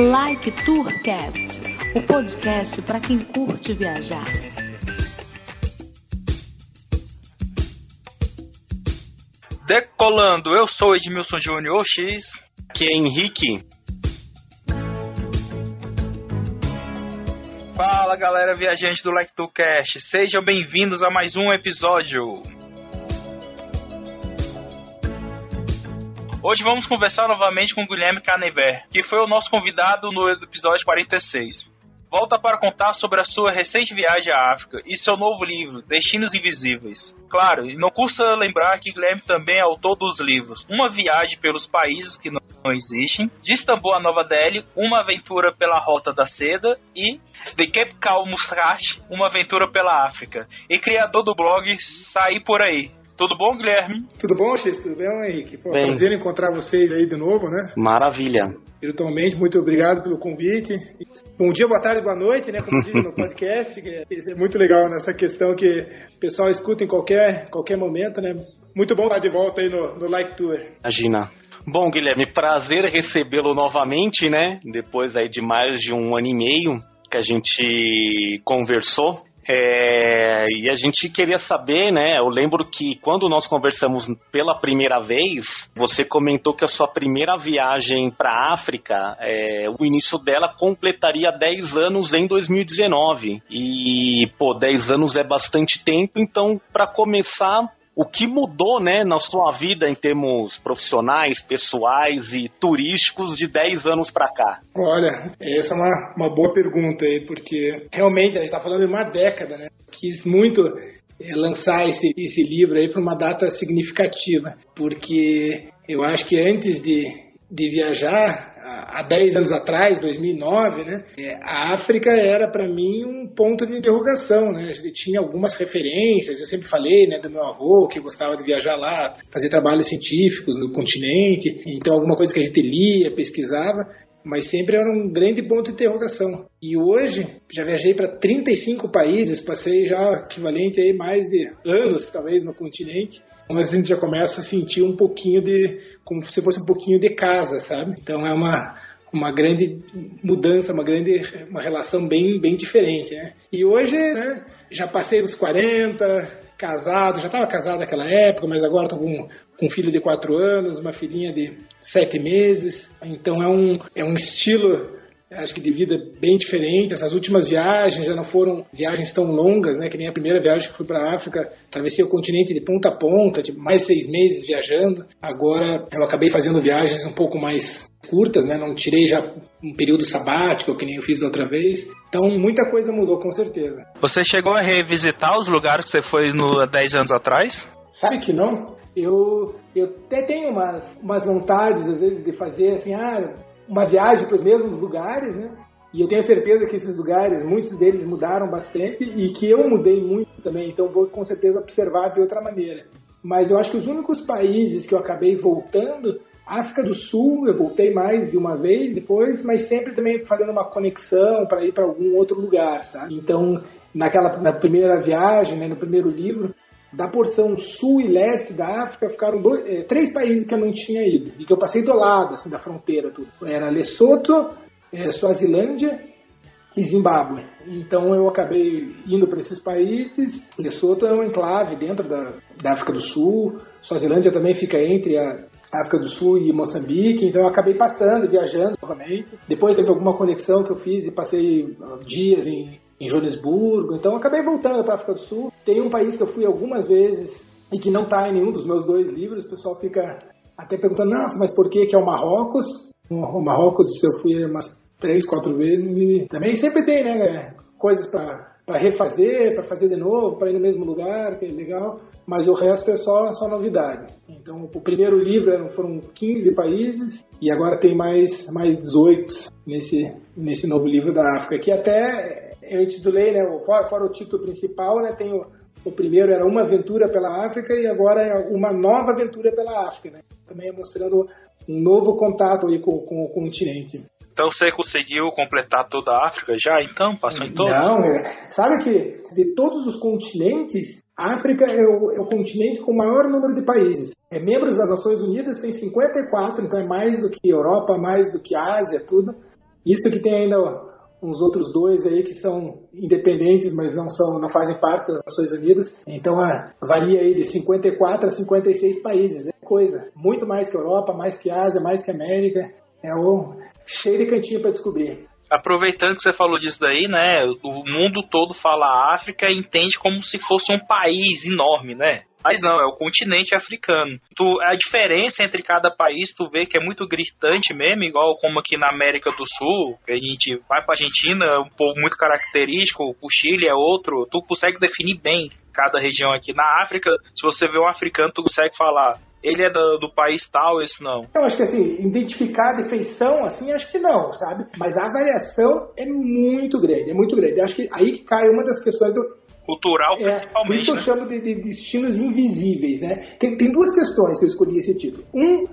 Like Tourcast, o podcast para quem curte viajar. Decolando, eu sou Edmilson Júnior X. Que é Henrique. Fala galera viajante do Like Cast, sejam bem-vindos a mais um episódio. Hoje vamos conversar novamente com Guilherme Canever, que foi o nosso convidado no episódio 46. Volta para contar sobre a sua recente viagem à África e seu novo livro, Destinos Invisíveis. Claro, não custa lembrar que Guilherme também é autor dos livros Uma Viagem pelos Países que Não Existem, de Istambul a Nova Delhi, Uma Aventura pela Rota da Seda e The Cape Cow Mustache, Uma Aventura pela África, e criador do blog Sair Por Aí, tudo bom, Guilherme? Tudo bom, X? Tudo bem, Henrique? Pô, bem. prazer encontrar vocês aí de novo, né? Maravilha. Virtualmente, muito obrigado pelo convite. Bom dia, boa tarde, boa noite, né? Como diz no podcast. é muito legal nessa questão que o pessoal escuta em qualquer, qualquer momento, né? Muito bom estar de volta aí no, no Like Tour. Imagina. Bom, Guilherme, prazer recebê-lo novamente, né? Depois aí de mais de um ano e meio que a gente conversou. É, e a gente queria saber, né? Eu lembro que quando nós conversamos pela primeira vez, você comentou que a sua primeira viagem para a África, é, o início dela completaria 10 anos em 2019. E, pô, 10 anos é bastante tempo, então, para começar, o que mudou, né, na sua vida em termos profissionais, pessoais e turísticos de 10 anos para cá? Olha, essa é uma, uma boa pergunta aí, porque realmente a gente está falando de uma década, né? Quis muito eh, lançar esse, esse livro aí para uma data significativa, porque eu acho que antes de, de viajar, há 10 anos atrás, 2009, né, é, a África era para mim um ponto de interrogação, né? Gente tinha algumas referências, eu sempre falei, né, do meu avô que gostava de viajar lá, fazer trabalhos científicos no continente, então alguma coisa que a gente lia, pesquisava, mas sempre era um grande ponto de interrogação. E hoje já viajei para 35 países, passei já equivalente aí mais de anos talvez no continente mas a gente já começa a sentir um pouquinho de como se fosse um pouquinho de casa, sabe? Então é uma uma grande mudança, uma grande uma relação bem bem diferente, né? E hoje, né, já passei dos 40, casado, já estava casado naquela época, mas agora estou com, com um filho de 4 anos, uma filhinha de 7 meses. Então é um é um estilo acho que de vida bem diferente. Essas últimas viagens já não foram viagens tão longas, né? Que nem a primeira viagem que fui para a África, atravessei o continente de ponta a ponta, de mais seis meses viajando. Agora eu acabei fazendo viagens um pouco mais curtas, né? Não tirei já um período sabático, que nem eu fiz da outra vez. Então muita coisa mudou, com certeza. Você chegou a revisitar os lugares que você foi no, há 10 anos atrás? Sabe que não? Eu, eu até tenho umas, umas vontades, às vezes, de fazer assim, ah, uma viagem para os mesmos lugares, né? E eu tenho certeza que esses lugares, muitos deles mudaram bastante e que eu mudei muito também, então vou com certeza observar de outra maneira. Mas eu acho que os únicos países que eu acabei voltando, África do Sul, eu voltei mais de uma vez depois, mas sempre também fazendo uma conexão para ir para algum outro lugar, sabe? Então, naquela na primeira viagem, né, no primeiro livro, da porção sul e leste da África ficaram dois, é, três países que eu não tinha ido e que eu passei do lado assim da fronteira tudo. Era Lesoto, é, Suazilândia e Zimbábue. Então eu acabei indo para esses países. Lesoto é um enclave dentro da, da África do Sul. Suazilândia também fica entre a África do Sul e Moçambique, então eu acabei passando, viajando novamente. Depois teve alguma conexão que eu fiz e passei dias em em Joanesburgo. Então acabei voltando para a África do Sul. Tem um país que eu fui algumas vezes e que não está em nenhum dos meus dois livros. O pessoal fica até perguntando, nossa, mas por que que é o Marrocos? O Marrocos eu fui umas três, quatro vezes e também sempre tem, né, coisas para refazer, para fazer de novo, para ir no mesmo lugar, que é legal, mas o resto é só, só novidade. Então, o primeiro livro foram 15 países e agora tem mais, mais 18 nesse, nesse novo livro da África, que até eu intitulei, né, fora, fora, o título principal, né, tem o, o, primeiro era Uma Aventura pela África e agora é Uma Nova Aventura pela África, né? Também é mostrando um novo contato aí com, com, o continente. Então você conseguiu completar toda a África já, então? Passou em todos? Não, é, sabe que de todos os continentes, a África é o, é o, continente com o maior número de países. É, membros das Nações Unidas tem 54, então é mais do que Europa, mais do que Ásia, tudo. Isso que tem ainda uns outros dois aí que são independentes, mas não são, não fazem parte das Nações Unidas. Então ah, varia aí de 54 a 56 países. É coisa. Muito mais que Europa, mais que Ásia, mais que América. É o cheio de cantinho para descobrir. Aproveitando que você falou disso daí, né? O mundo todo fala África e entende como se fosse um país enorme, né? Mas não, é o continente africano. Tu, a diferença entre cada país, tu vê que é muito gritante mesmo, igual como aqui na América do Sul, que a gente vai pra Argentina, é um povo muito característico, o Chile é outro, tu consegue definir bem cada região aqui. Na África, se você vê um africano, tu consegue falar, ele é do, do, país tal, esse não. Eu acho que assim, identificar a defeição, assim, acho que não, sabe? Mas a variação é muito grande, é muito grande. Eu acho que aí cai uma das questões do, cultural, é, principalmente. Isso eu né? chamo de, de, destinos invisíveis, né? Tem, tem duas questões que eu escolhi esse título. Um,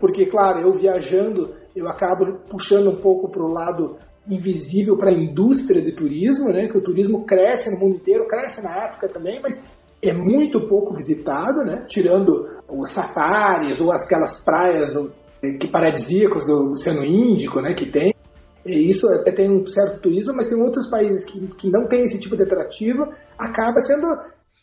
porque, claro, eu viajando, eu acabo puxando um pouco para o lado invisível para a indústria de turismo, né? Que o turismo cresce no mundo inteiro, cresce na África também, mas é muito pouco visitado, né? Tirando os safaris ou aquelas praias que paradisíacas do Oceano Índico, né? Que tem. Isso até tem um certo turismo, mas tem outros países que, que não tem esse tipo de atrativo, acaba sendo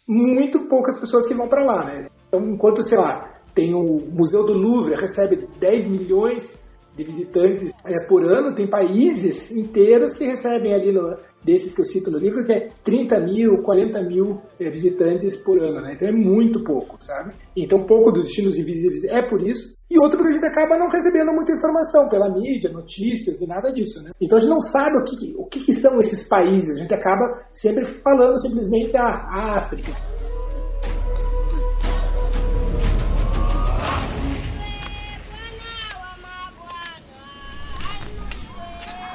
muito poucas pessoas que vão para lá, né? Então, enquanto, sei lá, tem o Museu do Louvre, recebe 10 milhões de visitantes é, por ano, tem países inteiros que recebem ali, no, desses que eu cito no livro, que é 30 mil, 40 mil é, visitantes por ano, né? Então é muito pouco, sabe? Então pouco dos destinos invisíveis é por isso. E outro porque a gente acaba não recebendo muita informação pela mídia, notícias e nada disso, né? Então a gente não sabe o que, o que são esses países, a gente acaba sempre falando simplesmente a, ah, a África.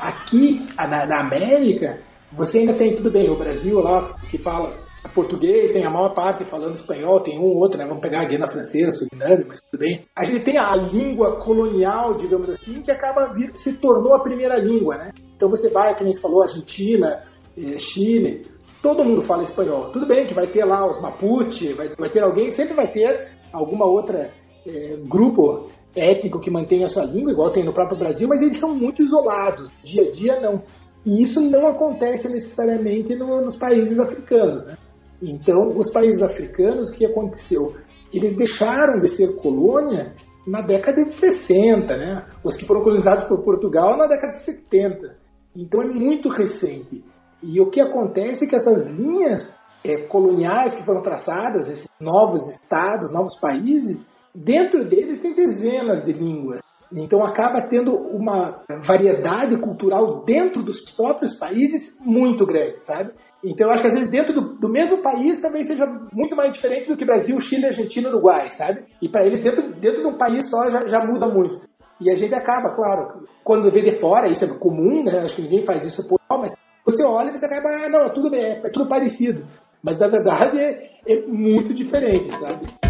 Aqui, na, na América, você ainda tem, tudo bem, o Brasil lá, que fala português, tem a maior parte falando espanhol, tem um ou outro, né? Vamos pegar a Guiana Francesa, Suriname, mas tudo bem. A gente tem a língua colonial, digamos assim, que acaba vir, se tornou a primeira língua, né? Então você vai, como você falou, Argentina, eh, Chile, todo mundo fala espanhol. Tudo bem que vai ter lá os Mapuche, vai, vai ter alguém, sempre vai ter alguma outra eh, grupo étnico que mantém a sua língua, igual tem no próprio Brasil, mas eles são muito isolados. Dia a dia não. E isso não acontece necessariamente no, nos países africanos. Né? Então, os países africanos, o que aconteceu? Eles deixaram de ser colônia na década de 60, né? Os que foram colonizados por Portugal na década de 70. Então é muito recente. E o que acontece é que essas linhas é, coloniais que foram traçadas, esses novos estados, novos países, dentro deles tem dezenas de línguas. Então acaba tendo uma variedade cultural dentro dos próprios países muito grande, sabe? Então eu acho que às vezes dentro do, do mesmo país também seja muito mais diferente do que Brasil, Chile, Argentina, Uruguai, sabe? E para eles dentro, dentro de um país só já, já muda muito. E a gente acaba, claro, quando vê de fora, isso é comum, né? Acho que ninguém faz isso por mas você olha e você acaba, ah, não, é tudo, é, é tudo parecido. Mas na verdade é, é muito diferente, sabe?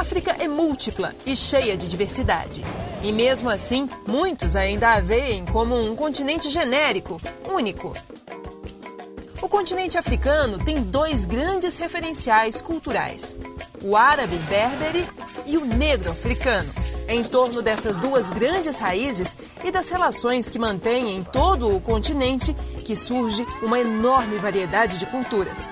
África é múltipla e cheia de diversidade. E mesmo assim, muitos ainda a veem como um continente genérico, único. O continente africano tem dois grandes referenciais culturais: o árabe berbere e o negro africano. É em torno dessas duas grandes raízes e das relações que mantêm em todo o continente que surge uma enorme variedade de culturas.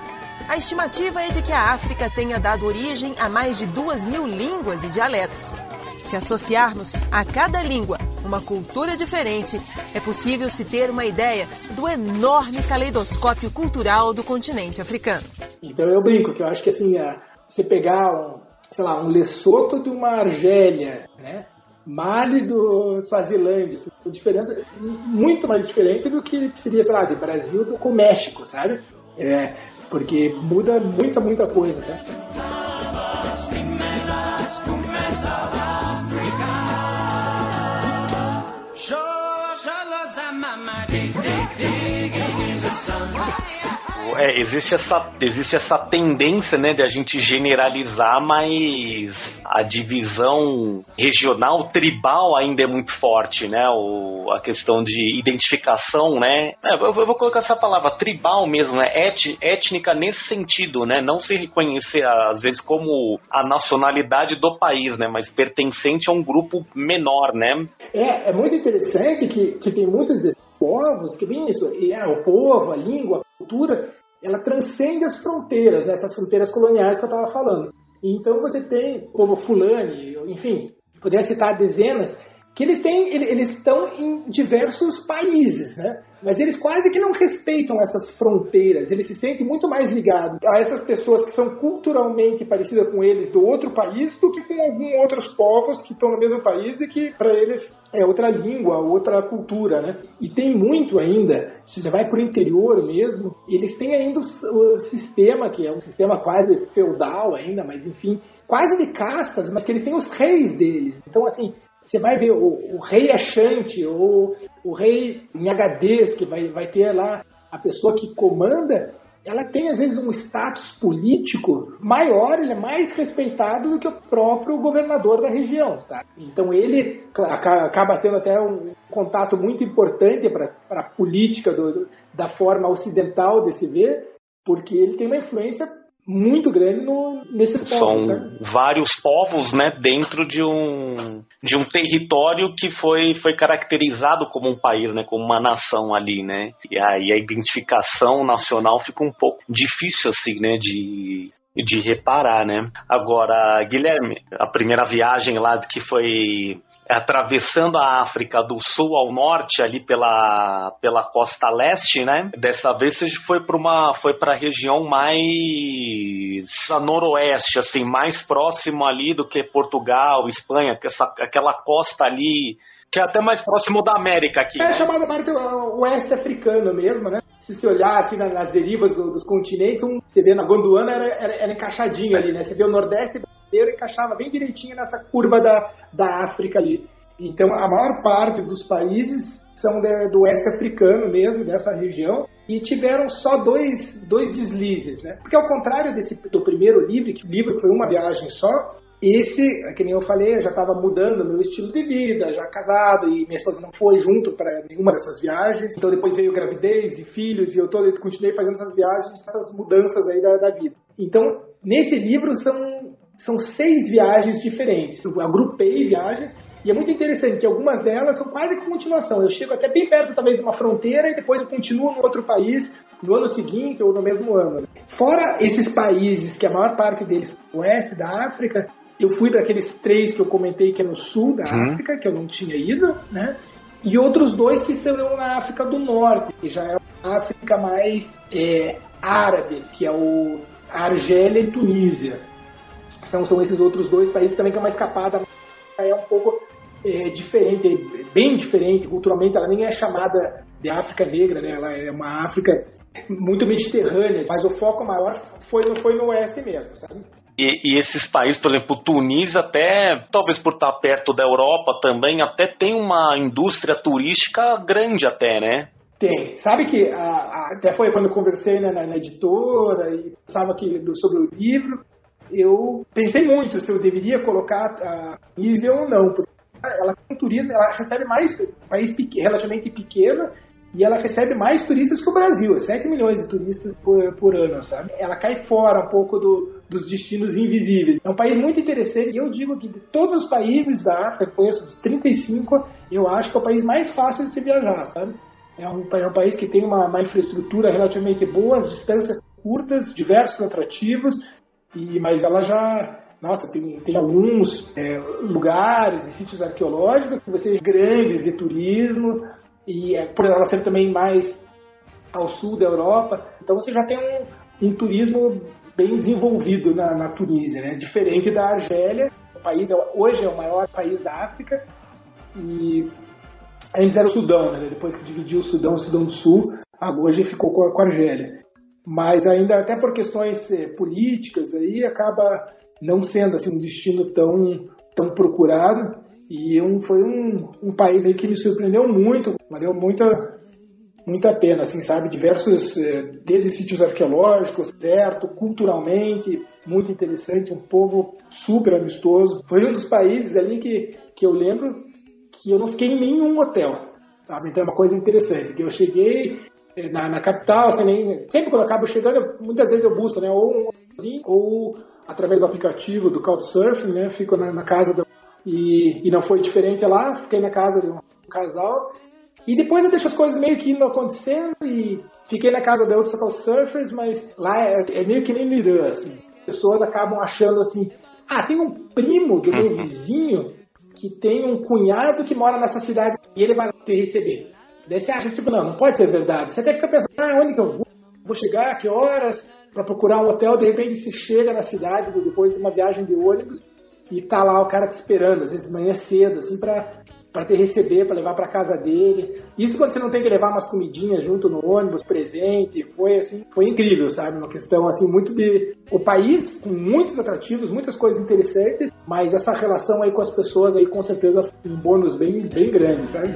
A estimativa é de que a África tenha dado origem a mais de duas mil línguas e dialetos. Se associarmos a cada língua uma cultura diferente, é possível se ter uma ideia do enorme caleidoscópio cultural do continente africano. Então eu brinco que eu acho que assim, você pegar um, sei lá, um Lesoto de uma Argélia, né? Mali do Swazilândia, a diferença é muito mais diferente do que seria, sei lá, de Brasil com o México, sabe? É, porque muda muita, muita coisa, né? É, existe essa, existe essa tendência, né, de a gente generalizar, mas a divisão regional, tribal ainda é muito forte, né? O, a questão de identificação, né? É, eu, eu, vou colocar essa palavra, tribal mesmo, né? Et, étnica nesse sentido, né? Não se reconhecer, às vezes, como a nacionalidade do país, né? Mas pertencente a um grupo menor, né? É, é muito interessante que, que tem muitos desses povos que vem isso, e, é, o povo, a língua, a cultura, ela transcende as fronteiras, né, essas fronteiras coloniais que eu estava falando. Então você tem o povo fulani, enfim, poderia citar dezenas, que eles têm, eles estão em diversos países, né? Mas eles quase que não respeitam essas fronteiras, eles se sentem muito mais ligados a essas pessoas que são culturalmente parecidas com eles do outro país do que com alguns outros povos que estão no mesmo país e que para eles é outra língua, outra cultura, né? E tem muito ainda, se você vai para o interior mesmo, eles têm ainda o, o sistema, que é um sistema quase feudal ainda, mas enfim, quase de castas, mas que eles têm os reis deles. Então, assim, você vai ver o, o rei Achante ou o rei Nhagades, que vai, vai ter lá a pessoa que comanda, ela tem às vezes um status político maior, ele é mais respeitado do que o próprio governador da região, sabe? Então ele acaba sendo até um contato muito importante para a política do, da forma ocidental de se ver, porque ele tem uma influência muito grande no, nesses povos. São vários povos, né, dentro de um, de um território que foi, foi caracterizado como um país, né, como uma nação ali, né. E aí a identificação nacional fica um pouco difícil, assim, né, de, de reparar, né. Agora, Guilherme, a primeira viagem lá que foi atravessando a África do sul ao norte ali pela, pela costa leste, né? Dessa vez você foi para uma foi para a região mais a noroeste, assim, mais próximo ali do que Portugal, Espanha, que essa, aquela costa ali que é até mais próximo da América aqui. É né? chamada América Oeste Africana mesmo, né? Se você olhar assim nas derivas do, dos continentes, um, você vê na Gondwana era, era, era encaixadinho ali, né? Você vê o Nordeste brasileiro encaixava bem direitinho nessa curva da, da África ali. Então, a maior parte dos países são de, do oeste africano mesmo, dessa região, e tiveram só dois, dois deslizes, né? Porque ao contrário desse, do primeiro livro, que o livro foi uma viagem só, esse, que nem eu falei, eu já estava mudando meu estilo de vida, já casado, e minha esposa não foi junto para nenhuma dessas viagens. Então depois veio gravidez e filhos, e eu, todo, continuei fazendo essas viagens, essas mudanças aí da, da vida. Então, nesse livro são são seis viagens diferentes. Eu agrupei viagens e é muito interessante que algumas delas são quase que continuação. Eu chego até bem perto, talvez, de uma fronteira e depois eu continuo no outro país no ano seguinte ou no mesmo ano. Fora esses países, que a maior parte deles é oeste da África, eu fui para aqueles três que eu comentei que é no sul da uhum. África, que eu não tinha ido, né? E outros dois que são na África do Norte, que já é a África mais é, árabe, que é o Argélia e Tunísia. Então são esses outros dois países também que é uma escapada é um pouco é, diferente, bem diferente culturalmente. Ela nem é chamada de África Negra, né? Ela é uma África muito mediterrânea, mas o foco maior foi no, foi no oeste mesmo, sabe? E, e, esses países, por exemplo, Tunis, até, talvez por estar perto da Europa também, até tem uma indústria turística grande até, né? Tem. Sabe que a, a, até foi quando eu conversei né, na, na, editora e pensava que, do, sobre o livro, eu pensei muito se eu deveria colocar a nível ou não, porque ela tem turismo, ela recebe mais, país relativamente pequeno, e ela recebe mais turistas que o Brasil, 7 milhões de turistas por, por ano, sabe? Ela cai fora um pouco do, dos destinos invisíveis. É um país muito interessante, e eu digo que de todos os países da África, conheço dos 35, eu acho que é o país mais fácil de se viajar, sabe? É um, é um país que tem uma, uma infraestrutura relativamente boa, as distâncias curtas, diversos atrativos, e, mas ela já. Nossa, tem, tem alguns é, lugares e sítios arqueológicos que você grandes de turismo, e é, por ela ser também mais ao sul da Europa, então você já tem um, um turismo bem desenvolvido na, na, Tunísia, né? diferente da Argélia. O país é, hoje é o maior país da África e antes era o Sudão, né? depois que dividiu o Sudão, o Sudão do Sul, hoje ficou com a, com a Argélia mas ainda até por questões é, políticas aí acaba não sendo assim um destino tão tão procurado e um, foi um, um país aí que me surpreendeu muito, valeu muita muito a pena, assim, sabe? Diversos, eh, desde sítios arqueológicos, certo, culturalmente, muito interessante, um povo super amistoso. Foi um dos países ali que, que eu lembro que eu não fiquei em nenhum hotel, sabe? Então é uma coisa interessante, que eu cheguei eh, na, na capital, nem, sempre quando eu acabo chegando, muitas vezes eu busco, né? Ou um ou através do aplicativo do Couchsurfing, né? Fico na, na casa do, e, e não foi diferente lá, fiquei na casa de um casal e depois eu deixo as coisas meio que indo acontecendo e fiquei na casa de outros Couchsurfers, mas lá é, é meio que nem Irã, assim. Pessoas acabam achando assim, ah, tem um primo do meu vizinho que tem um cunhado que mora nessa cidade e ele vai te receber. Daí você acha, tipo, não, não pode ser verdade. Você até fica pensando, ah, onde que eu vou? Vou chegar, que horas? Para procurar um hotel, de repente você chega na cidade depois de uma viagem de ônibus e tá lá o cara te esperando, às vezes manhã cedo, assim, para para te receber, para levar para casa dele. Isso quando você não tem que levar umas comidinhas junto no ônibus, presente, foi assim, foi incrível, sabe? Uma questão assim muito de o país com muitos atrativos, muitas coisas interessantes, mas essa relação aí com as pessoas aí com certeza um bônus bem bem grande, sabe?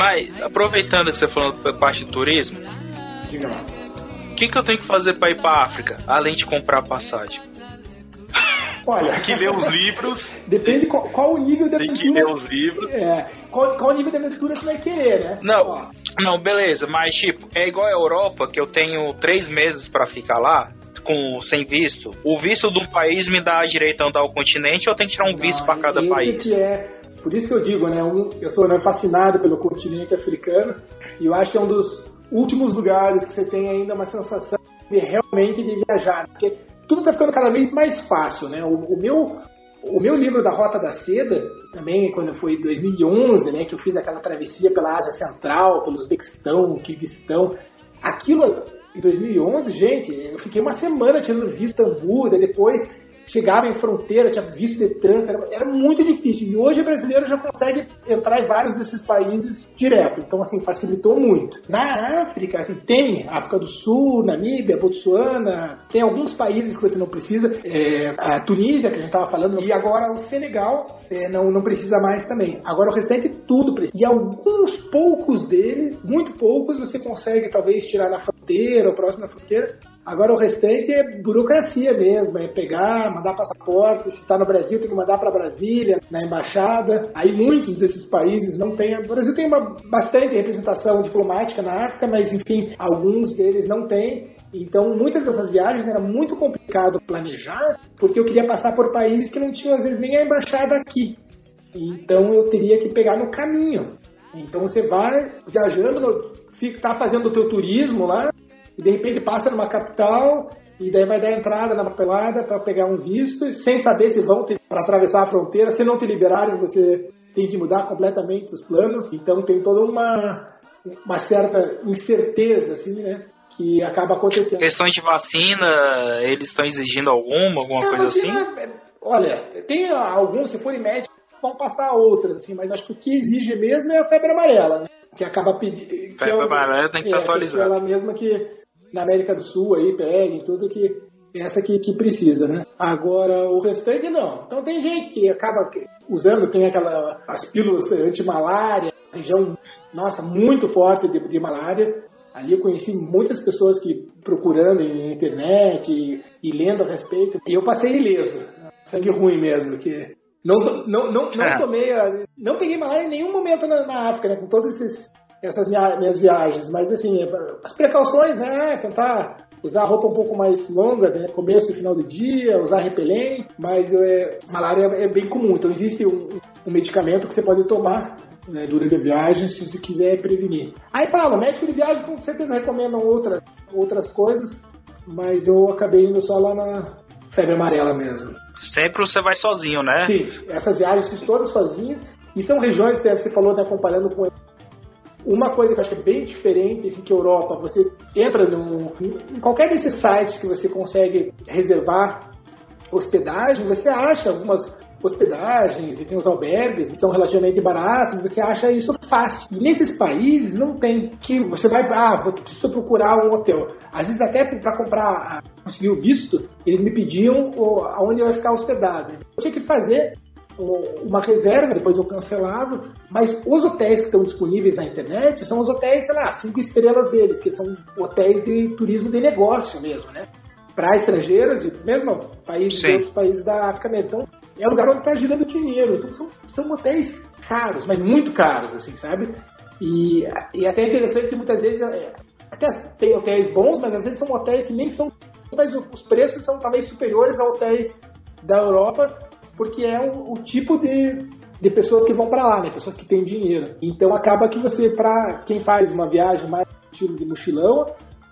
Mas aproveitando que você falou da parte de turismo, diga lá. O que, que eu tenho que fazer para ir para África, além de comprar passagem? Olha, que ler os livros. Depende qual, qual o nível de Tem que ler os livros. É, qual, qual o nível de aventura você vai querer, né? Não, Ó. não, beleza, mas tipo, é igual a Europa, que eu tenho três meses para ficar lá, com sem visto. O visto de um país me dá direito a andar o continente ou eu tenho que tirar um visto para cada país? Que é, por isso que eu digo, né? Um, eu sou né, fascinado pelo continente africano e eu acho que é um dos últimos lugares que você tem ainda uma sensação de realmente de viajar, porque tudo está ficando cada vez mais fácil, né? O, o, meu o meu livro da Rota da Seda, também quando foi 2011, né, que eu fiz aquela travessia pela Ásia Central, pelo Uzbequistão, Kirguistão, aquilo em 2011, gente, eu fiquei uma semana tirando visto Istambul, depois chegava em fronteira, tinha visto de trânsito, era, era, muito difícil. E hoje o brasileiro já consegue entrar em vários desses países direto. Então, assim, facilitou muito. Na África, assim, tem África do Sul, Namíbia, Botsuana, tem alguns países que você não precisa. É, a Tunísia, que a gente estava falando, e agora o Senegal é, não, não precisa mais também. Agora o restante tudo precisa. E alguns poucos deles, muito poucos, você consegue talvez tirar na fronteira ou próximo da fronteira, Agora o restante é burocracia mesmo, é pegar, mandar passaporte, se está no Brasil tem que mandar para Brasília, na embaixada. Aí muitos desses países não têm. O Brasil tem uma bastante representação diplomática na África, mas enfim, alguns deles não têm. Então, muitas dessas viagens era muito complicado planejar, porque eu queria passar por países que não tinham às vezes nem a embaixada aqui. Então, eu teria que pegar no caminho. Então, você vai viajando, está fazendo o teu turismo lá, e de repente passa numa capital e daí vai dar entrada na papelada para pegar um visto, sem saber se vão para atravessar a fronteira. Se não te liberarem, você tem que mudar completamente os planos. Então tem toda uma, uma certa incerteza, assim, né? Que acaba acontecendo. Questões de vacina, eles estão exigindo alguma, alguma é, coisa assim? É, olha, tem alguns, se forem médicos, vão passar outras, assim, mas acho que o que exige mesmo é a febre amarela, né? Que acaba pedindo. Febre é, amarela tem que estar é, atualizada. Ela mesma que na América do Sul aí peguem tudo que essa que, que precisa, né? Agora o restante não. Então tem gente que acaba usando, tem aquela as pílulas anti-malária, região nossa muito forte de, de malária. Ali eu conheci muitas pessoas que procurando em internet e, e lendo a respeito. E eu passei ileso, sangue ruim mesmo, que não, não, não, não, é. tomei, não peguei malária em nenhum momento na, na África, né? Com todos esses essas minhas viagens, mas assim, as precauções, né? Tentar usar roupa um pouco mais longa, né? começo e final do dia, usar repelente, mas é, malária é bem comum, então existe um, um medicamento que você pode tomar né, durante a viagem se você quiser prevenir. Aí fala, médico de viagem com certeza recomendam outras, outras coisas, mas eu acabei indo só lá na febre amarela mesmo. Sempre você vai sozinho, né? Sim, essas viagens fiz todas sozinhas. E são regiões que você falou, né, comparando com uma coisa que eu acho que é bem diferente assim, que a Europa, você entra num, em qualquer desses sites que você consegue reservar hospedagem, você acha algumas hospedagens e tem os albergues que são relativamente baratos, você acha isso fácil. E nesses países não tem que você vai, ah, vou preciso procurar um hotel. Às vezes até para comprar, conseguir o visto, eles me pediam onde eu ia ficar hospedado. Eu tinha que fazer uma reserva, depois eu cancelava, mas os hotéis que estão disponíveis na internet são os hotéis, sei lá, cinco estrelas deles, que são hotéis de turismo de negócio mesmo, né? Para estrangeiros, mesmo países, de outros países da África. Então, é o lugar onde está girando dinheiro. Então, são, são hotéis caros, mas muito caros, assim, sabe? E, e até é interessante que muitas vezes é, até tem hotéis bons, mas às vezes são hotéis que nem são, mas os preços são talvez superiores a hotéis da Europa, porque é o, o tipo de, de pessoas que vão para lá, né? Pessoas que têm dinheiro. Então acaba que você, para quem faz uma viagem mais estilo de mochilão,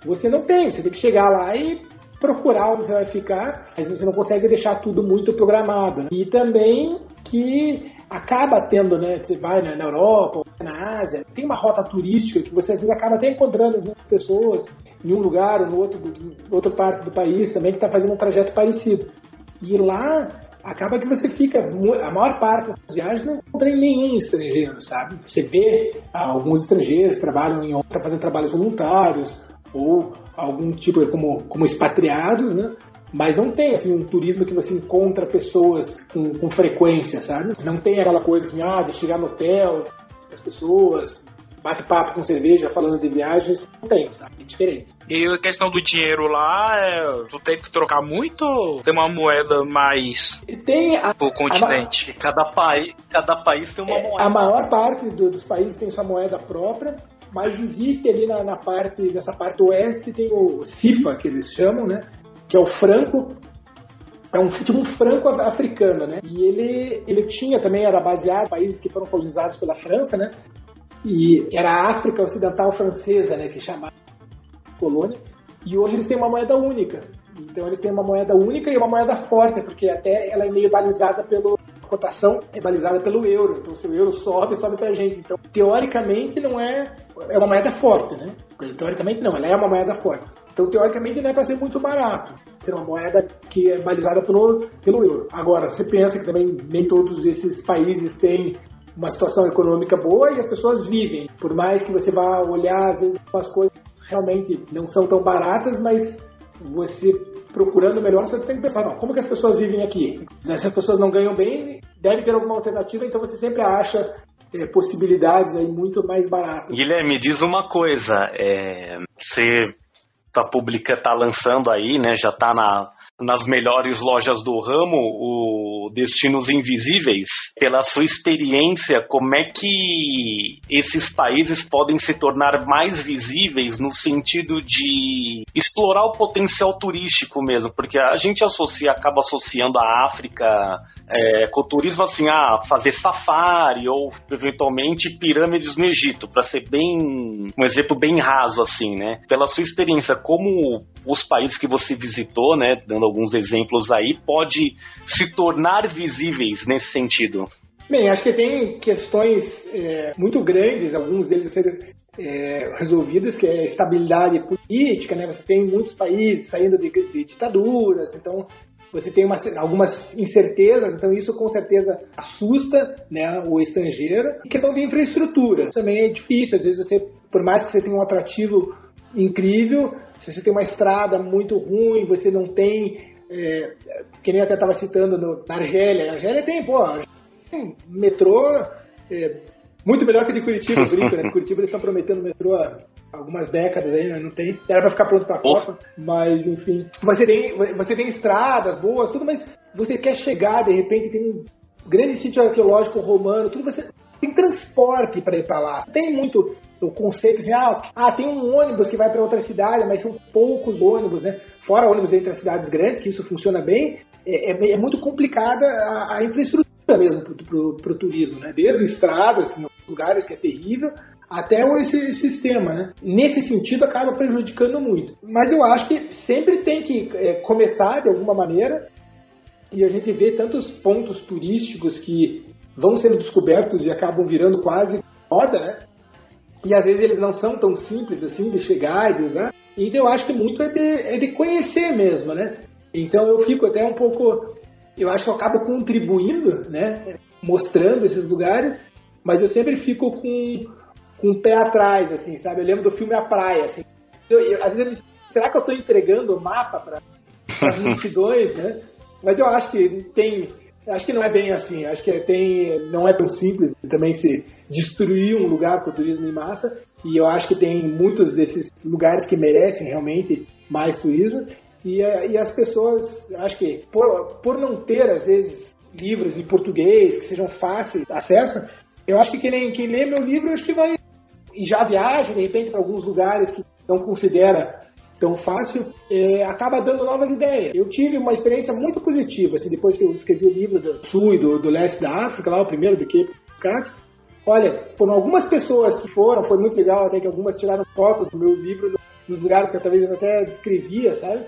você não tem, você tem que chegar lá e procurar onde você vai ficar, mas você não consegue deixar tudo muito programado. Né? E também que acaba tendo, né? Você vai na Europa, na Ásia, tem uma rota turística que você às vezes acaba até encontrando as mesmas pessoas em um lugar ou no outro, em outra parte do país também que está fazendo um trajeto parecido. E lá acaba que você fica, a maior parte das viagens não encontra nenhum estrangeiro, sabe? Você vê alguns estrangeiros trabalham em tá fazendo trabalhos voluntários ou algum tipo como como expatriados, né? Mas não tem assim um turismo que você encontra pessoas com, com frequência, sabe? Não tem aquela coisa assim, ah, de chegar no hotel, as pessoas, bate papo com cerveja falando de viagens, não tem, sabe? É diferente. E a questão do dinheiro lá, é, tu teve que trocar muito ou tem uma moeda mais tem a, pro continente? A, cada, país, cada país tem uma é, moeda. A maior parte do, dos países tem sua moeda própria, mas existe ali na, na, parte, nessa parte oeste, tem o CIFA, que eles chamam, né? que é o franco, é um tipo um franco africano, né? E ele, ele tinha também, era baseado em países que foram colonizados pela França, né? E era a África Ocidental Francesa, né? Que chamava colônia. E hoje eles têm uma moeda única. Então eles têm uma moeda única e uma moeda forte, porque até ela é meio balizada pelo cotação é balizada pelo euro. Então se o euro sobe, sobe pra gente. Então teoricamente não é é uma moeda forte, né? Teoricamente não, ela é uma moeda forte. Então, teoricamente, não é para ser muito barato. Ser uma moeda que é balizada pelo, pelo euro. Agora, você pensa que também nem todos esses países têm uma situação econômica boa e as pessoas vivem. Por mais que você vá olhar, às vezes, as coisas realmente não são tão baratas, mas você procurando melhor, você tem que pensar, não, como que as pessoas vivem aqui? Se as pessoas não ganham bem, deve ter alguma alternativa, então você sempre acha é, possibilidades aí muito mais baratas. Guilherme, diz uma coisa, é, você tá publica, tá lançando aí, né? Já tá na, nas melhores lojas do ramo, o Destinos Invisíveis. Pela sua experiência, como é que esses países podem se tornar mais visíveis no sentido de explorar o potencial turístico mesmo? Porque a gente associa, acaba associando a África é, com o turismo assim, ah, fazer safari ou eventualmente pirâmides no Egito, para ser bem um exemplo bem raso assim, né? Pela sua experiência, como os países que você visitou, né, dando alguns exemplos aí, pode se tornar visíveis nesse sentido? Bem, acho que tem questões é, muito grandes, alguns deles serem é, resolvidas, que é a estabilidade política, né? Você tem muitos países saindo de, de ditaduras, então você tem uma, algumas incertezas, então isso com certeza assusta né, o estrangeiro. E questão de infraestrutura, também é difícil, às vezes você, por mais que você tenha um atrativo incrível, se você tem uma estrada muito ruim, você não tem, é, que nem até estava citando no, na Argélia, a Argélia tem, pô, tem metrô é, muito melhor que de Curitiba, brinco, né? Curitiba eles estão prometendo metrô há algumas décadas aí, né? Não tem. Era pra ficar pronto pra Copa, mas enfim. Você tem, você tem estradas boas, tudo, mas você quer chegar, de repente tem um grande sítio arqueológico romano, tudo, você tem transporte para ir para lá. Tem muito o conceito assim, ah, ah, tem um ônibus que vai para outra cidade, mas são poucos ônibus, né? Fora ônibus entre as cidades grandes, que isso funciona bem, é, é, é muito complicada a, a infraestrutura mesmo para o turismo, né? Desde estradas, em lugares que é terrível, até esse sistema, né? Nesse sentido, acaba prejudicando muito. Mas eu acho que sempre tem que é, começar de alguma maneira e a gente vê tantos pontos turísticos que vão sendo descobertos e acabam virando quase moda, né? E às vezes eles não são tão simples assim de chegar e de usar. Então eu acho que muito é de, é de conhecer mesmo, né? Então eu fico até um pouco. Eu acho que eu acabo contribuindo, né? Mostrando esses lugares, mas eu sempre fico com, com o pé atrás, assim, sabe? Eu lembro do filme A Praia, assim. Eu, eu, às vezes, será que eu estou entregando o mapa para as multidões, né? Mas eu acho que tem Acho que não é bem assim. Acho que tem, não é tão simples também se destruir um lugar com turismo em massa. E eu acho que tem muitos desses lugares que merecem realmente mais turismo. E, e as pessoas, acho que por, por não ter, às vezes, livros em português que sejam fáceis de acesso, eu acho que quem, quem lê meu livro, acho que vai e já viaja, de repente, para alguns lugares que não considera tão fácil, é, acaba dando novas ideias. Eu tive uma experiência muito positiva, assim, depois que eu escrevi o livro do Sul e do, do Leste da África, lá o primeiro do Cape Cats. Olha, foram algumas pessoas que foram, foi muito legal até que algumas tiraram fotos do meu livro nos lugares que eu talvez até descrevia, sabe?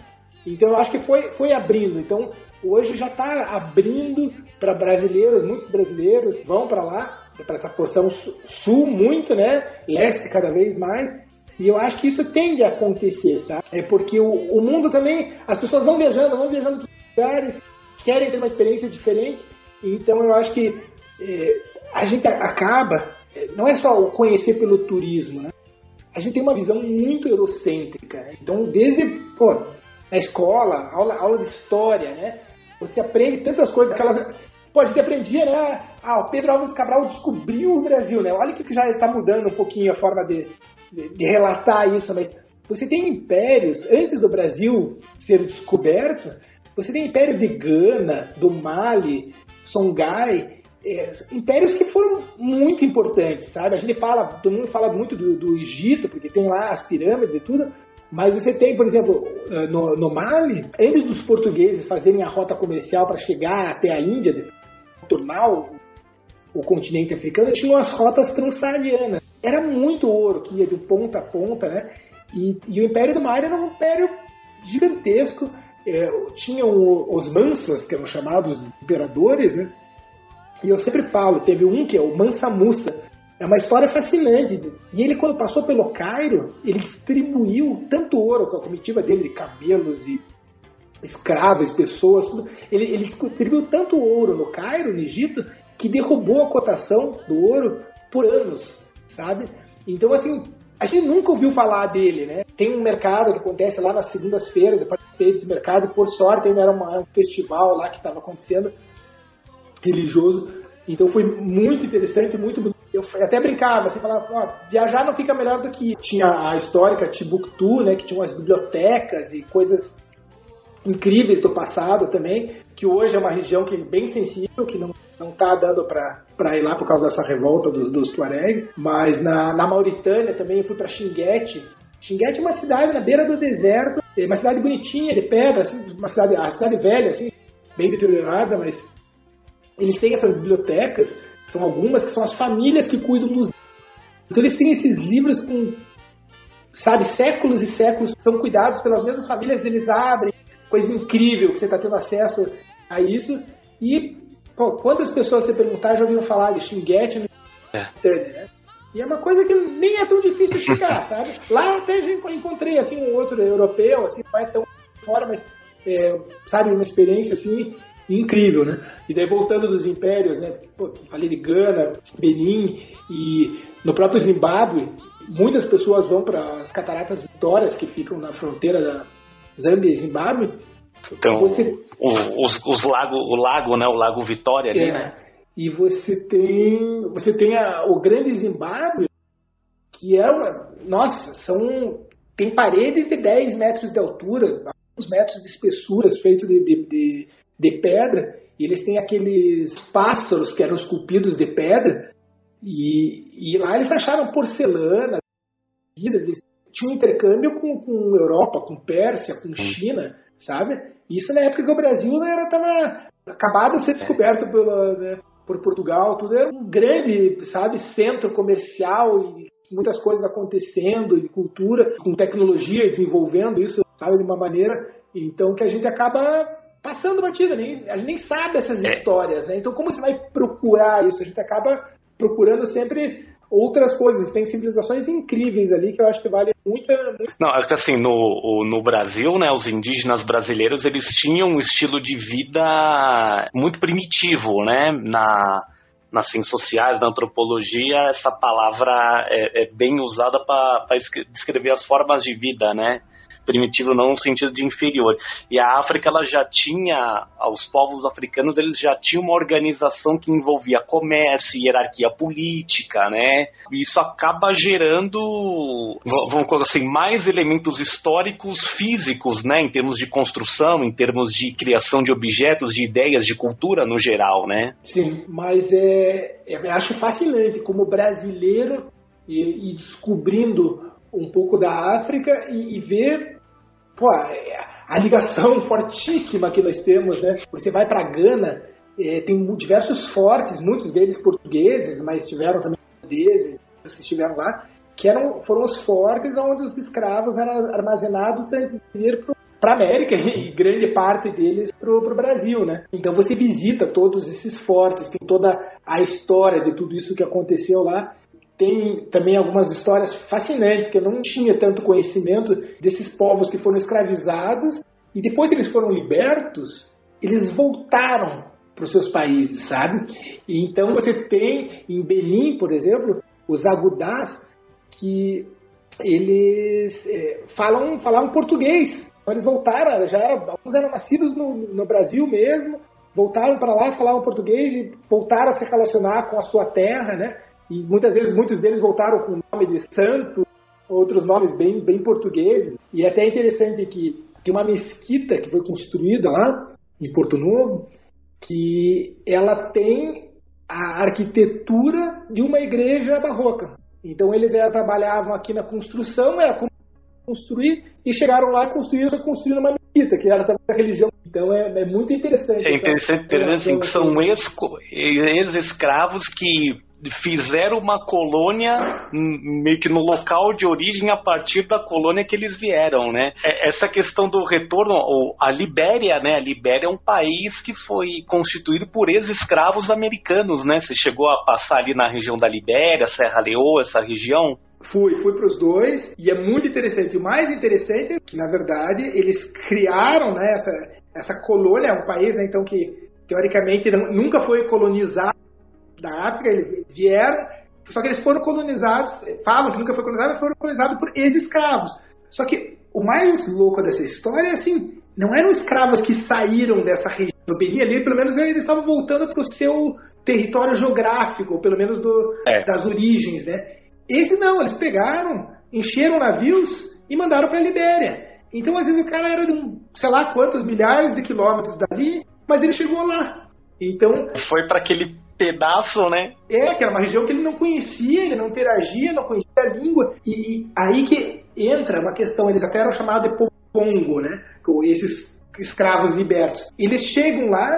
Então eu acho que foi, foi abrindo. Então hoje já está abrindo para brasileiros, muitos brasileiros vão para lá, para essa porção sul muito, né? Leste cada vez mais. E eu acho que isso tende a acontecer, sabe? É porque o, o mundo também, as pessoas vão viajando, vão viajando para lugares, querem ter uma experiência diferente. Então eu acho que é, a gente acaba, é, não é só o conhecer pelo turismo, né? A gente tem uma visão muito eurocêntrica. Então, desde pô, na escola, aula, aula de história, né? Você aprende tantas coisas que ela pode ter aprendido, né? Ah, o Pedro Alves Cabral descobriu o Brasil, né? Olha que já está mudando um pouquinho a forma de, de, relatar isso, mas você tem impérios, antes do Brasil ser descoberto, você tem império de Gana, do Mali, Songhai, é, impérios que foram muito importantes, sabe? A gente fala, todo mundo fala muito do, do Egito, porque tem lá as pirâmides e tudo, mas você tem, por exemplo, eh, no, no Mali, antes dos portugueses fazerem a rota comercial para chegar até a Índia, tornar o, o continente africano, tinham as rotas transsaarianas. Era muito ouro que ia de ponta a ponta, né? E, e o Império do Mali era um império gigantesco. É, tinham os mansas, que eram chamados imperadores, né? E eu sempre falo, teve um que é o Mansa Musa, é uma história fascinante. E ele, quando passou pelo Cairo, ele distribuiu tanto ouro com a comitiva dele, de camelos e escravos, pessoas, tudo. Ele, ele distribuiu tanto ouro no Cairo, no Egito, que derrubou a cotação do ouro por anos, sabe? Então, assim, a gente nunca ouviu falar dele, né? Tem um mercado que acontece lá nas segundas-feiras, eu participei desse mercado, por sorte ainda era uma, um festival lá que estava acontecendo, religioso, então foi muito interessante, muito bonito. Eu até brincava, assim, falava, ó, viajar não fica melhor do que tinha a histórica Timbuktu, né, que tinha umas bibliotecas e coisas incríveis do passado também, que hoje é uma região que é bem sensível, que não não tá dando para ir lá por causa dessa revolta dos, dos Tuaregs, mas na, na Mauritânia também fui para Xinguete. Xinguete é uma cidade na beira do deserto, é uma cidade bonitinha, de pedra, assim, uma cidade, a cidade velha, assim, bem deteriorada, mas eles têm essas bibliotecas, são algumas que são as famílias que cuidam dos. Então eles têm esses livros com, sabe, séculos e séculos, são cuidados pelas mesmas famílias, eles abrem, coisa incrível que você está tendo acesso a isso. E pô, quantas pessoas você perguntar já ouviram falar de Xinguete no é. né? E é uma coisa que nem é tão difícil chegar, sabe? Lá até já encontrei assim um outro europeu, assim, não é tão fora, mas é, sabe, uma experiência assim incrível, né? E daí voltando dos impérios, né? Pô, falei de Gana, Benin e no próprio Zimbábue, muitas pessoas vão para as Cataratas Vitórias que ficam na fronteira da Zâmbia e Zimbábue. Então, você... o, os, os lago, o lago, né? O Lago Vitória ali, é, né? E você tem, você tem a, o Grande Zimbábue, que é uma, nossa, são tem paredes de 10 metros de altura, alguns metros de espessura, feito de, de, de de pedra, e eles têm aqueles pássaros que eram esculpidos de pedra, e, e lá eles acharam porcelana, eles tinham intercâmbio com, com Europa, com Pérsia, com China, sabe? Isso na época que o Brasil estava acabado de ser descoberto pela, né, por Portugal, tudo era um grande, sabe, centro comercial e muitas coisas acontecendo, e cultura, com tecnologia desenvolvendo isso, sabe, de uma maneira, então que a gente acaba passando batida, nem, a gente nem sabe essas é. histórias, né? Então como você vai procurar isso? A gente acaba procurando sempre outras coisas. Tem civilizações incríveis ali que eu acho que vale muita... Não, é que assim, no, no Brasil, né, os indígenas brasileiros, eles tinham um estilo de vida muito primitivo, né? Na, nas ciências sociais, na antropologia, essa palavra é, é bem usada para descrever as formas de vida, né? Primitivo não no sentido de inferior. E a África ela já tinha, os povos africanos eles já tinham uma organização que envolvia comércio, hierarquia política, né? E isso acaba gerando, vamos colocar assim, mais elementos históricos físicos, né? Em termos de construção, em termos de criação de objetos, de ideias, de cultura no geral, né? Sim, mas é, eu acho fascinante como brasileiro e, e descobrindo um pouco da África e, e ver pô, a ligação fortíssima que nós temos, né? Você vai para Gana, é, tem diversos fortes, muitos deles portugueses, mas tiveram também holandeses, que estiveram lá, que eram, foram os fortes onde os escravos eram armazenados antes de ir para a América e grande parte deles para o Brasil, né? Então você visita todos esses fortes, tem toda a história de tudo isso que aconteceu lá tem também algumas histórias fascinantes que eu não tinha tanto conhecimento desses povos que foram escravizados e depois que eles foram libertos, eles voltaram para os seus países, sabe? E então você tem em Benin, por exemplo, os agudás que eles é, falam falavam português. Então eles voltaram, já era, alguns eram nascidos no, no Brasil mesmo, voltaram para lá, falavam português e voltaram a se relacionar com a sua terra, né? E muitas vezes, muitos deles voltaram com o nome de santo, outros nomes bem, bem portugueses. E é até interessante que tem uma mesquita que foi construída lá, em Porto Novo, que ela tem a arquitetura de uma igreja barroca. Então eles trabalhavam aqui na construção, era construir, e chegaram lá e construíram, construíram uma mesquita, que era também a religião. Então é, é muito interessante. É interessante, interessante assim, que são ex-escravos que fizeram uma colônia meio que no local de origem a partir da colônia que eles vieram, né? É, essa questão do retorno, a Libéria, né? A Libéria é um país que foi constituído por ex-escravos americanos, né? Você chegou a passar ali na região da Libéria, Serra Leoa, essa região? Fui, fui para os dois e é muito interessante. O mais interessante é que, na verdade, eles criaram né, essa, essa colônia, um país né, então que teoricamente nunca foi colonizado da África, eles vieram, só que eles foram colonizados, falam que nunca foi colonizado, mas foram colonizados por ex-escravos. Só que o mais louco dessa história é assim, não eram escravos que saíram dessa região. No Benin ali, pelo menos eles estavam voltando para o seu território geográfico, ou pelo menos do, é. das origens, né? Esse não, eles pegaram, encheram navios e mandaram para a Libéria. Então, às vezes, o cara era de um, sei lá quantos milhares de quilômetros dali, mas ele chegou lá. Então. Foi para aquele pedaço, né? É, que era uma região que ele não conhecia, ele não interagia, não conhecia a língua. E, e aí que entra uma questão, eles até eram chamados de Pongo, né? Esses escravos libertos. Eles chegam lá,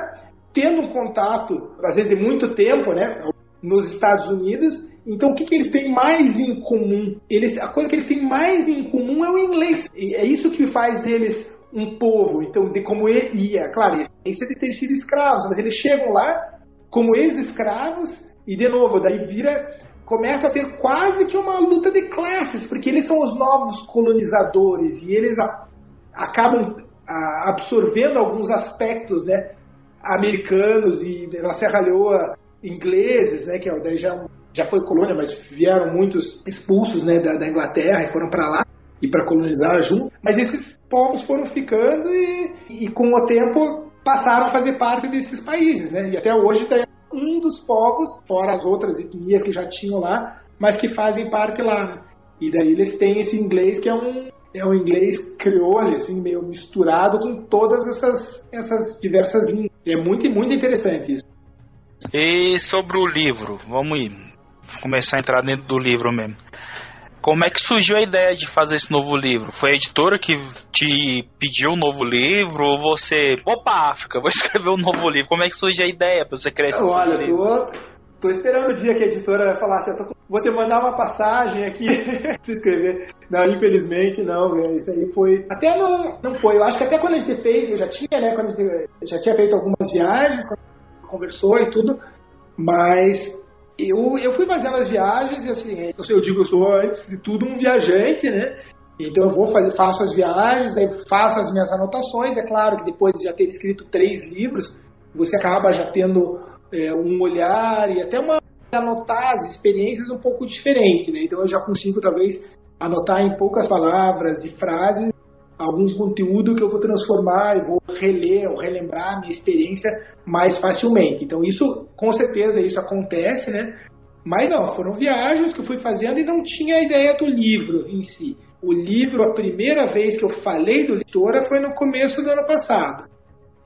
tendo um contato, às vezes de muito tempo, né? Nos Estados Unidos. Então, o que, que eles têm mais em comum? Eles, a coisa que eles têm mais em comum é o inglês. E é isso que faz deles um povo. Então, de como ele ia, claro, é de ter sido escravos, mas eles chegam lá como ex-escravos, e de novo, daí vira, começa a ter quase que uma luta de classes, porque eles são os novos colonizadores e eles a, acabam a, absorvendo alguns aspectos, né, americanos e na Serra Leoa ingleses, né, que é daí já já foi colônia, mas vieram muitos expulsos, né, da, da Inglaterra e foram para lá e para colonizar junto. Mas esses povos foram ficando e, e com o tempo passaram a fazer parte desses países, né? E até hoje tem um dos povos, fora as outras etnias que já tinham lá, mas que fazem parte lá. E daí eles têm esse inglês que é um é um inglês crioulo, assim, meio misturado com todas essas, essas diversas línguas. É muito, muito interessante isso. E sobre o livro, vamos ir. começar a entrar dentro do livro mesmo. Como é que surgiu a ideia de fazer esse novo livro? Foi a editora que te pediu um novo livro ou você, opa, África, vou escrever um novo livro? Como é que surgiu a ideia para você crescer Olha, tô, tô esperando o dia que a editora falasse, eu tô, vou te mandar uma passagem aqui se escrever. Não, infelizmente não, isso aí foi. Até não, não foi. Eu acho que até quando a gente fez, eu já tinha, né? Quando a gente já tinha feito algumas viagens, conversou e tudo, mas eu, eu fui fazendo as viagens e assim, eu digo, eu sou antes de tudo um viajante, né? Então eu vou fazer, faço as viagens, daí faço as minhas anotações. É claro que depois de já ter escrito três livros, você acaba já tendo é, um olhar e até uma anotar as experiências um pouco diferente, né? Então eu já consigo talvez anotar em poucas palavras e frases algum conteúdo que eu vou transformar e vou reler ou relembrar a minha experiência mais facilmente. Então isso, com certeza, isso acontece, né? Mas não, foram viagens que eu fui fazendo e não tinha a ideia do livro em si. O livro, a primeira vez que eu falei do editora foi no começo do ano passado.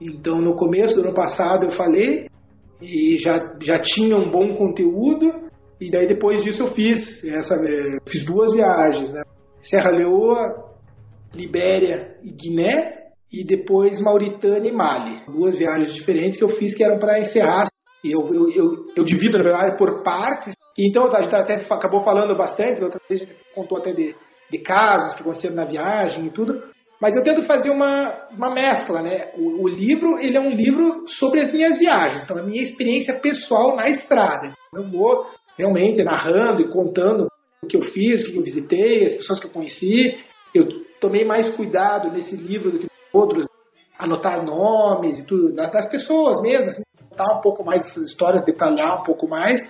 Então, no começo do ano passado eu falei e já, já tinha um bom conteúdo e daí depois disso eu fiz essa é, fiz duas viagens, né? Serra Leoa, Libéria e Guiné e depois Mauritânia e Mali. Duas viagens diferentes que eu fiz que eram para encerrar. Eu, eu, eu, eu, divido, na verdade, por partes. Então a gente até acabou falando bastante, outra vez a gente contou até de, de casos que aconteceram na viagem e tudo. Mas eu tento fazer uma, uma mescla, né? O, o, livro, ele é um livro sobre as minhas viagens, então a minha experiência pessoal na estrada. Eu vou realmente narrando e contando o que eu fiz, o que eu visitei, as pessoas que eu conheci. Eu tomei mais cuidado nesse livro do que outros, anotar nomes e tudo, das pessoas mesmo, assim, contar um pouco mais essas histórias, detalhar um pouco mais.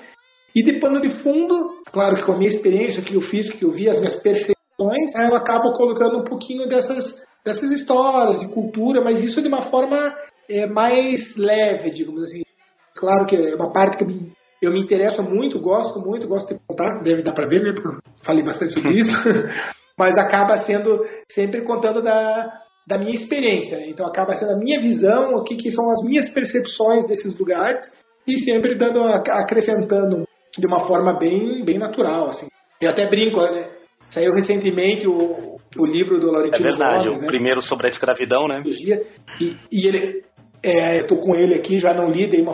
E de pano de fundo, claro que com a minha experiência, o que eu fiz, o que eu vi, as minhas percepções, eu acabo colocando um pouquinho dessas, dessas histórias de cultura, mas isso de uma forma é, mais leve, digamos assim. Claro que é uma parte que eu me, eu me interesso muito, gosto muito, gosto de contar, deve dar para ver, né, porque eu falei bastante sobre isso, mas acaba sendo sempre contando da, da minha experiência. Né? Então acaba sendo a minha visão, o que, que são as minhas percepções desses lugares e sempre dando acrescentando de uma forma bem bem natural assim. Eu até brinco, né? Saiu recentemente o, o livro do Laurentino É verdade, Gomes, o né? primeiro sobre a escravidão, né? E, e ele, é, eu tô com ele aqui, já não li, dei uma,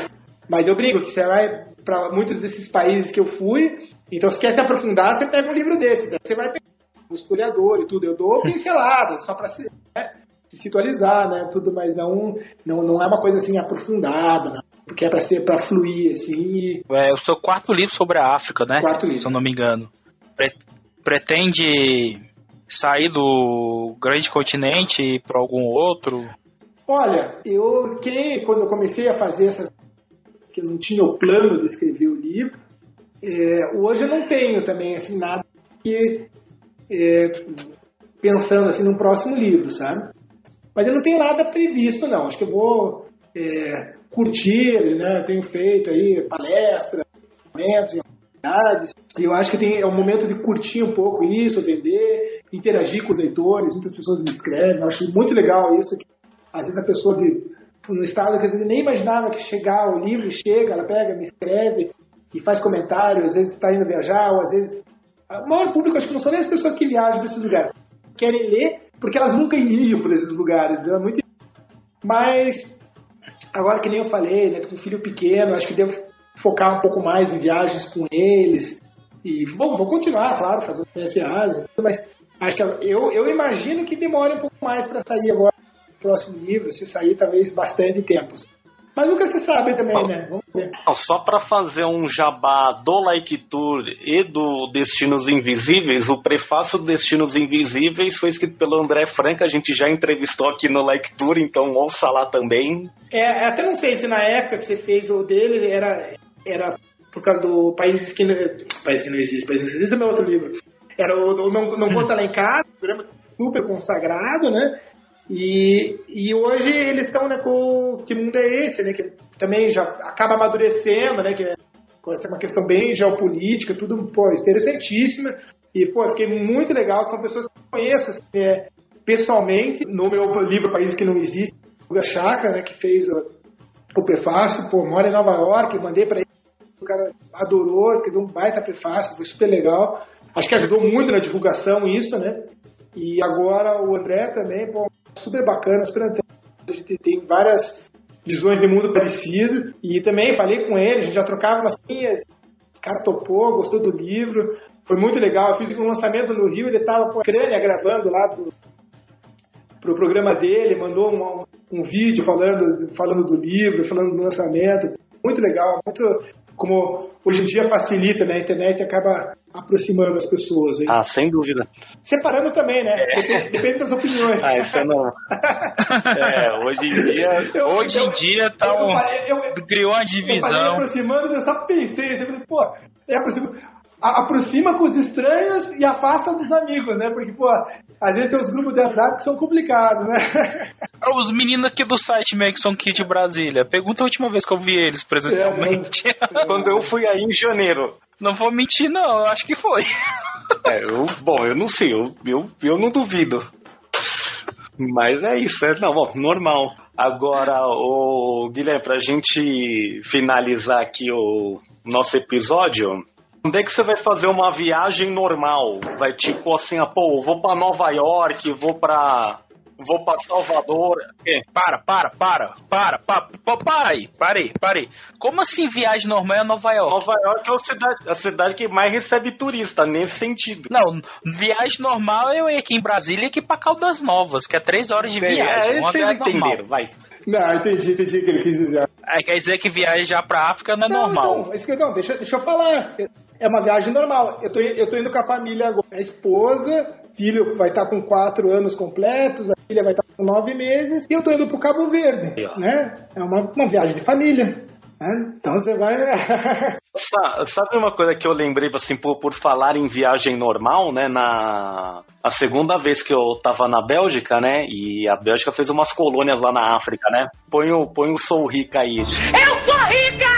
mas eu brinco que você vai para muitos desses países que eu fui, então se quer se aprofundar, você pega um livro desse, você vai pegar um historiador e tudo, eu dou pinceladas, só para se, né, se situalizar, né, tudo, mas não, não, não é uma coisa assim aprofundada, né, porque é para ser para fluir assim. É o seu quarto livro sobre a África, né? Quarto livro. Se eu não me engano. Pre pretende sair do grande continente e para algum outro? Olha, eu que quando eu comecei a fazer essas que eu não tinha o plano de escrever o livro, é, hoje eu não tenho também assim nada que é, pensando assim no próximo livro, sabe? Mas eu não tenho nada previsto não. Acho que eu vou é, curtir, né? Tenho feito aí palestras, eventos, atividades. E eu acho que tem, é o momento de curtir um pouco isso, vender, interagir com os leitores. Muitas pessoas me escrevem. Eu acho muito legal isso. Que, às vezes a pessoa de, no estado que às vezes nem imaginava que chegar o livro, chega, ela pega, me escreve e faz comentário. Às vezes está indo viajar, ou às vezes. O maior público acho que não são nem as pessoas que viajam para esses lugares. Querem ler porque elas nunca iriam para esses lugares. É muito... Mas, agora que nem eu falei, né, com um filho pequeno, acho que devo focar um pouco mais em viagens com eles. E bom, vou continuar, claro, fazendo minhas viagens, mas acho que eu, eu imagino que demore um pouco mais para sair agora o próximo livro, se sair talvez bastante tempo. Mas nunca se sabe também, né? Vamos ver. Só para fazer um jabá do Like Tour e do Destinos Invisíveis, o prefácio do Destinos Invisíveis foi escrito pelo André Franca, a gente já entrevistou aqui no Like Tour, então ouça lá também. É, até não sei se na época que você fez o dele era, era por causa do Países que não, Países que não existem, Países que não existem é meu outro livro. Era o, o Não, não Conta Lá em Casa, um programa super consagrado, né? E, e hoje eles estão né, com Que Mundo é Esse, né? Que também já acaba amadurecendo, né? Que é, uma questão bem geopolítica, tudo, pô, interessantíssima. E, pô, fiquei muito legal, são pessoas que eu conheço assim, é, pessoalmente, no meu livro País que Não Existe, o Chaka, né, que fez o, o prefácio, pô, mora em Nova York, mandei para ele, o cara adorou, escreveu um baita prefácio, foi super legal. Acho que ajudou muito na divulgação isso, né? E agora o André também, pô, super bacana, super A gente tem várias visões de mundo parecidas. E também falei com ele, a gente já trocava umas linhas. O cara topou, gostou do livro. Foi muito legal. Eu fiz um lançamento no Rio, ele estava com a crânia gravando lá pro, pro programa dele, mandou um, um vídeo falando, falando do livro, falando do lançamento. Muito legal, muito como hoje em dia facilita, né? A internet acaba aproximando as pessoas. Hein? Ah, sem dúvida. Separando também, né? Depende, depende das opiniões. Ah, isso não. é, hoje em dia. Eu, hoje em dia tá um. Eu, eu, criou uma eu falei divisão. aproximando, eu só pensei, eu falei, pô, é aproxima, a- aproxima com os estranhos e afasta dos amigos, né? Porque, pô, às vezes tem uns grupos de WhatsApp que são complicados, né? Os meninos aqui do site Maxon Kid Brasília. Pergunta a última vez que eu vi eles presencialmente. É, Quando eu fui aí em janeiro. Não vou mentir, não. Eu acho que foi. É, eu, bom, eu não sei. Eu, eu, eu não duvido. Mas é isso, é, não, bom, normal. Agora, o Guilherme, pra gente finalizar aqui o nosso episódio, onde é que você vai fazer uma viagem normal? Vai tipo assim, ah, pô, vou pra Nova York, vou pra. Vou pra Salvador. É. Para, para, para, para, para, para, para aí, parei, parei. Como assim viagem normal é Nova York? Nova York é a cidade, a cidade que mais recebe turista, nesse sentido. Não, viagem normal eu ia aqui em Brasília e aqui pra Caldas Novas, que é três horas de Sei, viagem. É, uma vocês viagem normal. entenderam, vai. Não, entendi, entendi o que ele quis dizer. Aí quer dizer que viajar pra África não é normal. Não, isso que, não deixa, deixa eu falar. É uma viagem normal. Eu tô, eu tô indo com a família agora. A esposa, filho vai estar com quatro anos completos, a filha vai estar com nove meses, e eu tô indo pro Cabo Verde. Né? É uma, uma viagem de família. Né? Então você vai. Sa- Sabe uma coisa que eu lembrei, assim, por, por falar em viagem normal, né? Na a segunda vez que eu tava na Bélgica, né? E a Bélgica fez umas colônias lá na África, né? Põe o, põe o Sou Rica aí.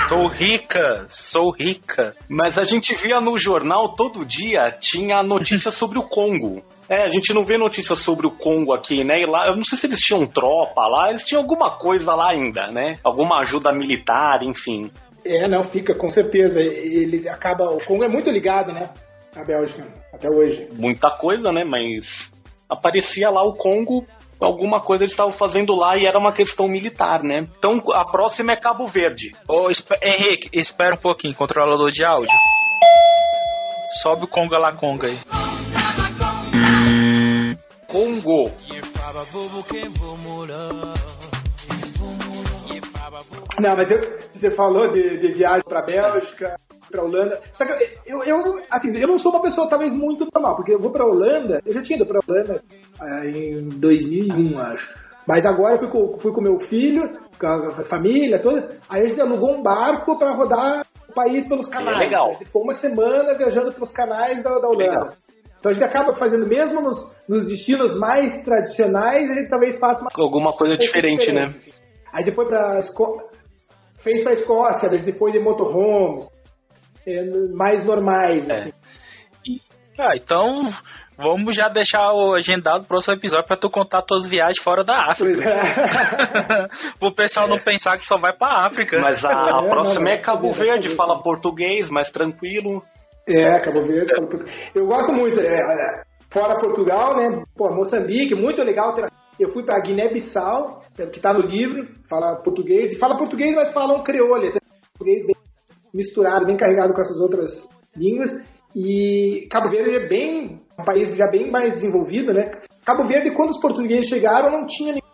Sou rica, sou rica. Mas a gente via no jornal todo dia, tinha notícia sobre o Congo. É, a gente não vê notícia sobre o Congo aqui, né? E lá, eu não sei se eles tinham tropa lá, eles tinham alguma coisa lá ainda, né? Alguma ajuda militar, enfim. É, não, fica, com certeza. Ele acaba. O Congo é muito ligado, né? A Bélgica, até hoje. muita coisa, né? Mas aparecia lá o Congo, alguma coisa eles estavam fazendo lá e era uma questão militar, né? Então a próxima é Cabo Verde. Ô, espe- Henrique, espera um pouquinho, controlador de áudio. Sobe o Conga lá Conga aí. Congo. Não, mas eu- você falou de, de viagem pra Bélgica, pra Holanda. Só que eu, eu, assim, eu não sou uma pessoa talvez muito normal, porque eu vou pra Holanda, eu já tinha ido pra Holanda ah, em 2001, acho. Mas agora eu fui com, fui com meu filho, com a família toda, aí a gente alugou um barco pra rodar o país pelos canais. legal. A gente ficou uma semana viajando pelos canais da, da Holanda. Legal. Então a gente acaba fazendo, mesmo nos, nos destinos mais tradicionais, a gente talvez faça uma Alguma coisa diferente, né? Aí depois pra Esco... fez pra Escócia, depois de motorhomes, é, mais normais, É. assim. Ah, então vamos já deixar o agendado pro próximo episódio pra tu contar tuas viagens fora da África. É. Pro pessoal não pensar que só vai pra África. Mas a, a É, próxima não, é não, Cabo não, Verde, fala português, mais tranquilo. É, Cabo Verde. Eu gosto muito. é, é, fora Portugal, né? Pô, Moçambique, muito legal. Eu fui pra Guiné-Bissau, que tá no livro, fala português. E fala português, mas fala um crioulo. até Português bem misturado, bem carregado com essas outras línguas. E Cabo Verde é bem um país já bem mais desenvolvido, né? Cabo Verde, quando os portugueses chegaram, não tinha nenhum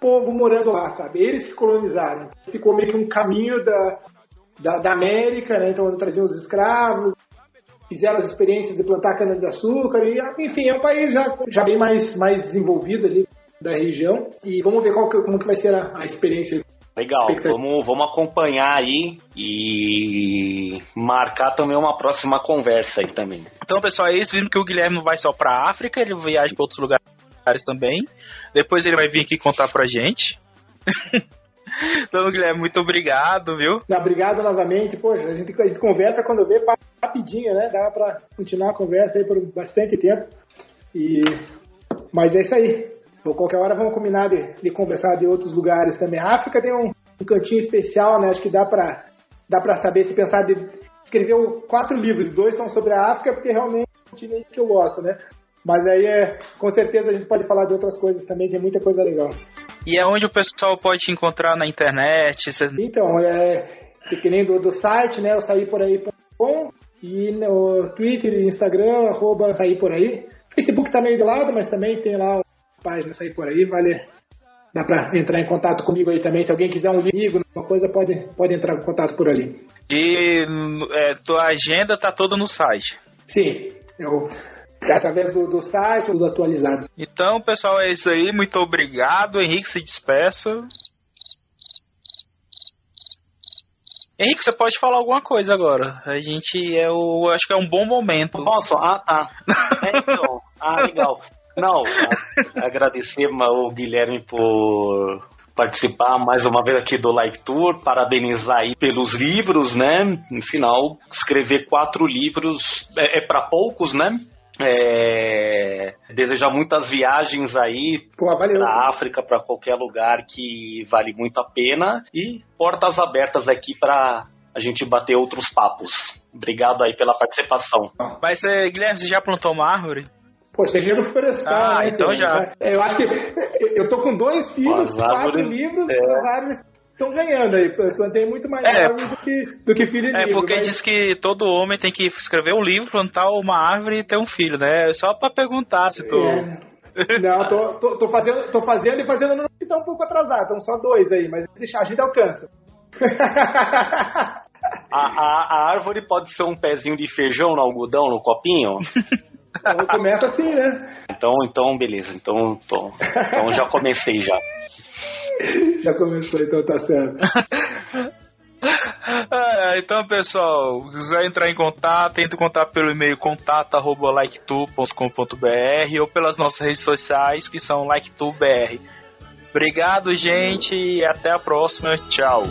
povo morando lá, sabe? Eles que colonizaram. Ficou meio que um caminho da, da, da América, né? Então traziam os escravos, fizeram as experiências de plantar cana-de-açúcar, e, enfim, é um país já, já bem mais, mais desenvolvido ali da região. E vamos ver qual que, como que vai ser a, a experiência. Legal, vamos, vamos acompanhar aí e marcar também uma próxima conversa aí também. Então, pessoal, é isso. Vimos que o Guilherme não vai só pra África, ele viaja pra outros lugares também. Depois ele vai vir aqui contar pra gente. então, Guilherme, muito obrigado, viu? Obrigado novamente. Poxa, a gente, a gente conversa quando vê rapidinho, né? Dá pra continuar a conversa aí por bastante tempo. E... Mas é isso aí. Por qualquer hora vamos combinar de, de conversar de outros lugares também. A África tem um, um cantinho especial, né? Acho que dá pra, dá pra saber se pensar de. Escreveu quatro livros, dois são sobre a África, porque realmente é que eu gosto, né? Mas aí é, com certeza a gente pode falar de outras coisas também, tem muita coisa legal. E é onde o pessoal pode te encontrar na internet. Cê... Então, é que nem do, do site, né? Eu saí por aí.com e no Twitter e Instagram, arroba sair por aí. Facebook tá meio de lado, mas também tem lá a página sair por aí, vale. Dá pra entrar em contato comigo aí também. Se alguém quiser um livro, uma coisa, pode, pode entrar em contato por ali. E é, tua agenda tá toda no site. Sim, eu, através do, do site, tudo atualizado. Então, pessoal, é isso aí. Muito obrigado. Henrique se despeça. Henrique, você pode falar alguma coisa agora. A gente é o. Acho que é um bom momento. Posso? Ah, tá. É, então. Ah, legal. Não, agradecer o Guilherme por participar mais uma vez aqui do Like Tour, parabenizar aí pelos livros, né? No final, escrever quatro livros é, é para poucos, né? É, desejar muitas viagens aí para África, para qualquer lugar que vale muito a pena e portas abertas aqui para a gente bater outros papos. Obrigado aí pela participação. Mas, é, Guilherme, você já plantou uma árvore? Pô, você é florestal, ah, né? então já. É, eu acho que eu tô com dois filhos, quatro livros, é. as árvores estão ganhando aí. Eu plantei muito mais é, árvore do que, do que filho e É, livro, porque mas... diz que todo homem tem que escrever um livro, plantar uma árvore e ter um filho, né? Só pra perguntar se tu. É. Não, tô, tô, tô, fazendo, tô fazendo e fazendo no que tá um pouco atrasado, então só dois aí, mas deixar a gente alcança. A, a, a, árvore pode ser um pezinho de feijão no algodão, no copinho? Então começa assim, né? Então, então beleza. Então, tô, então já comecei já. Já começou, então tá certo. É, então, pessoal, se quiser entrar em contato, entre em contato pelo e-mail contato.liketu.com.br ou pelas nossas redes sociais, que são liketubr. Obrigado, gente, e até a próxima. Tchau.